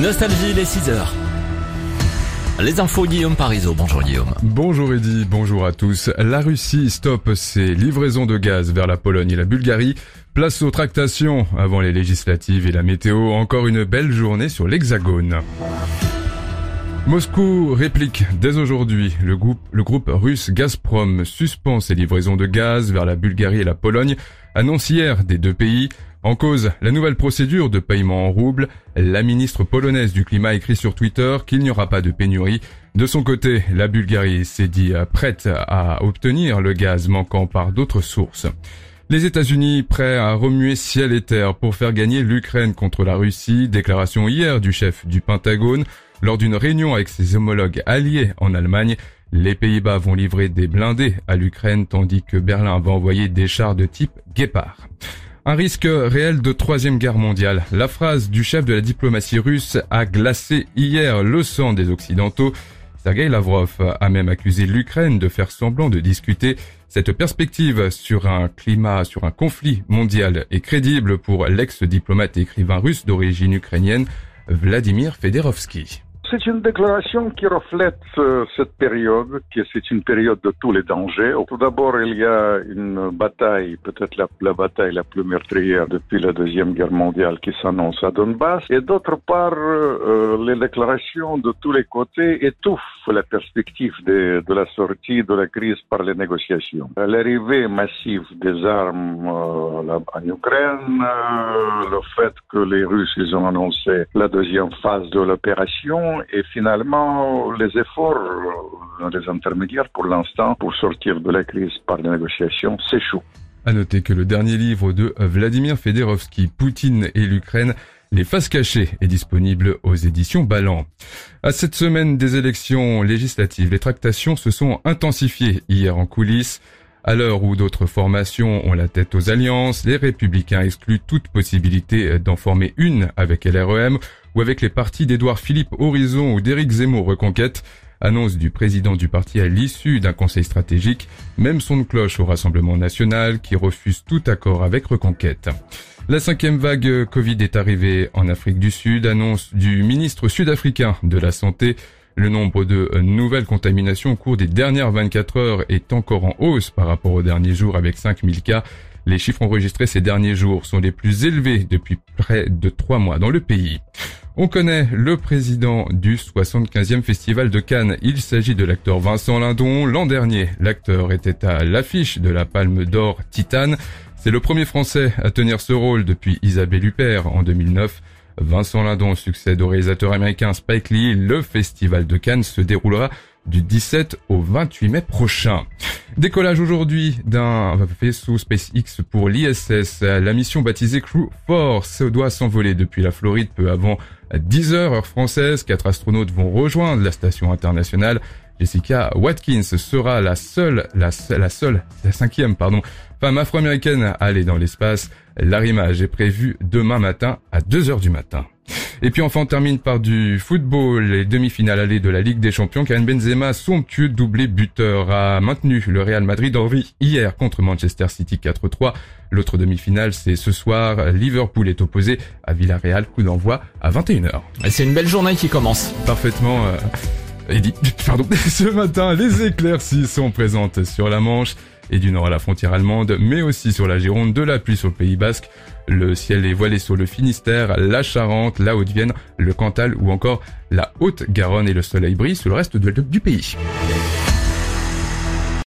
Nostalgie, les 6 heures. Les infos Guillaume Parisot. Bonjour Guillaume. Bonjour Eddy, bonjour à tous. La Russie stoppe ses livraisons de gaz vers la Pologne et la Bulgarie. Place aux tractations avant les législatives et la météo. Encore une belle journée sur l'Hexagone. Moscou réplique dès aujourd'hui. Le groupe, le groupe russe Gazprom suspend ses livraisons de gaz vers la Bulgarie et la Pologne, annonce hier des deux pays. En cause, la nouvelle procédure de paiement en roubles. La ministre polonaise du climat écrit sur Twitter qu'il n'y aura pas de pénurie. De son côté, la Bulgarie s'est dit prête à obtenir le gaz manquant par d'autres sources. Les États-Unis prêts à remuer ciel et terre pour faire gagner l'Ukraine contre la Russie. Déclaration hier du chef du Pentagone lors d'une réunion avec ses homologues alliés en Allemagne. Les Pays-Bas vont livrer des blindés à l'Ukraine tandis que Berlin va envoyer des chars de type Guépard. Un risque réel de troisième guerre mondiale. La phrase du chef de la diplomatie russe a glacé hier le sang des Occidentaux. Sergei Lavrov a même accusé l'Ukraine de faire semblant de discuter. Cette perspective sur un climat, sur un conflit mondial est crédible pour l'ex-diplomate et écrivain russe d'origine ukrainienne Vladimir Federovski. C'est une déclaration qui reflète euh, cette période, que c'est une période de tous les dangers. Tout d'abord, il y a une bataille, peut-être la, bataille la plus meurtrière depuis la Deuxième Guerre mondiale qui s'annonce à Donbass. Et d'autre part, euh, les déclarations de tous les côtés étouffent la perspective de, la sortie de la crise par les négociations. L'arrivée massive des armes euh, en Ukraine, euh, le fait que les Russes ils ont annoncé la deuxième phase de l'opération, et finalement les efforts des intermédiaires pour l'instant pour sortir de la crise par les négociations s'échouent. À noter que le dernier livre de Vladimir Federovski, Poutine et l'Ukraine, les faces cachées est disponible aux éditions Ballant. À cette semaine des élections législatives, les tractations se sont intensifiées hier en coulisses. À l'heure où d'autres formations ont la tête aux alliances, les républicains excluent toute possibilité d'en former une avec LREM ou avec les partis d'Édouard Philippe Horizon ou d'Éric Zemmour Reconquête. Annonce du président du parti à l'issue d'un conseil stratégique, même son de cloche au Rassemblement national qui refuse tout accord avec Reconquête. La cinquième vague Covid est arrivée en Afrique du Sud, annonce du ministre sud-africain de la Santé. Le nombre de nouvelles contaminations au cours des dernières 24 heures est encore en hausse par rapport aux derniers jours avec 5000 cas. Les chiffres enregistrés ces derniers jours sont les plus élevés depuis près de trois mois dans le pays. On connaît le président du 75e Festival de Cannes. Il s'agit de l'acteur Vincent Lindon. L'an dernier, l'acteur était à l'affiche de la Palme d'Or Titane. C'est le premier Français à tenir ce rôle depuis Isabelle Huppert en 2009. Vincent Lindon succède au réalisateur américain Spike Lee. Le Festival de Cannes se déroulera du 17 au 28 mai prochain. Décollage aujourd'hui d'un vaisseau SpaceX pour l'ISS. La mission baptisée Crew Force doit s'envoler depuis la Floride peu avant 10 heures heure française. Quatre astronautes vont rejoindre la station internationale. Jessica Watkins sera la seule, la, la seule, la cinquième, pardon, femme afro-américaine à aller dans l'espace. L'arrimage est prévu demain matin à 2 heures du matin. Et puis enfin on termine par du football, les demi-finales allées de la Ligue des Champions. Karim Benzema, somptueux doublé buteur, a maintenu le Real Madrid en vie hier contre Manchester City 4-3. L'autre demi-finale, c'est ce soir. Liverpool est opposé à Villarreal, coup d'envoi à 21h. C'est une belle journée qui commence. Parfaitement. Euh... Eddy, pardon. Ce matin, les éclaircies sont présentes sur la Manche et du nord à la frontière allemande, mais aussi sur la Gironde, de la pluie sur le Pays Basque. Le ciel est voilé sur le Finistère, la Charente, la Haute-Vienne, le Cantal ou encore la Haute-Garonne et le soleil brille sur le reste du pays.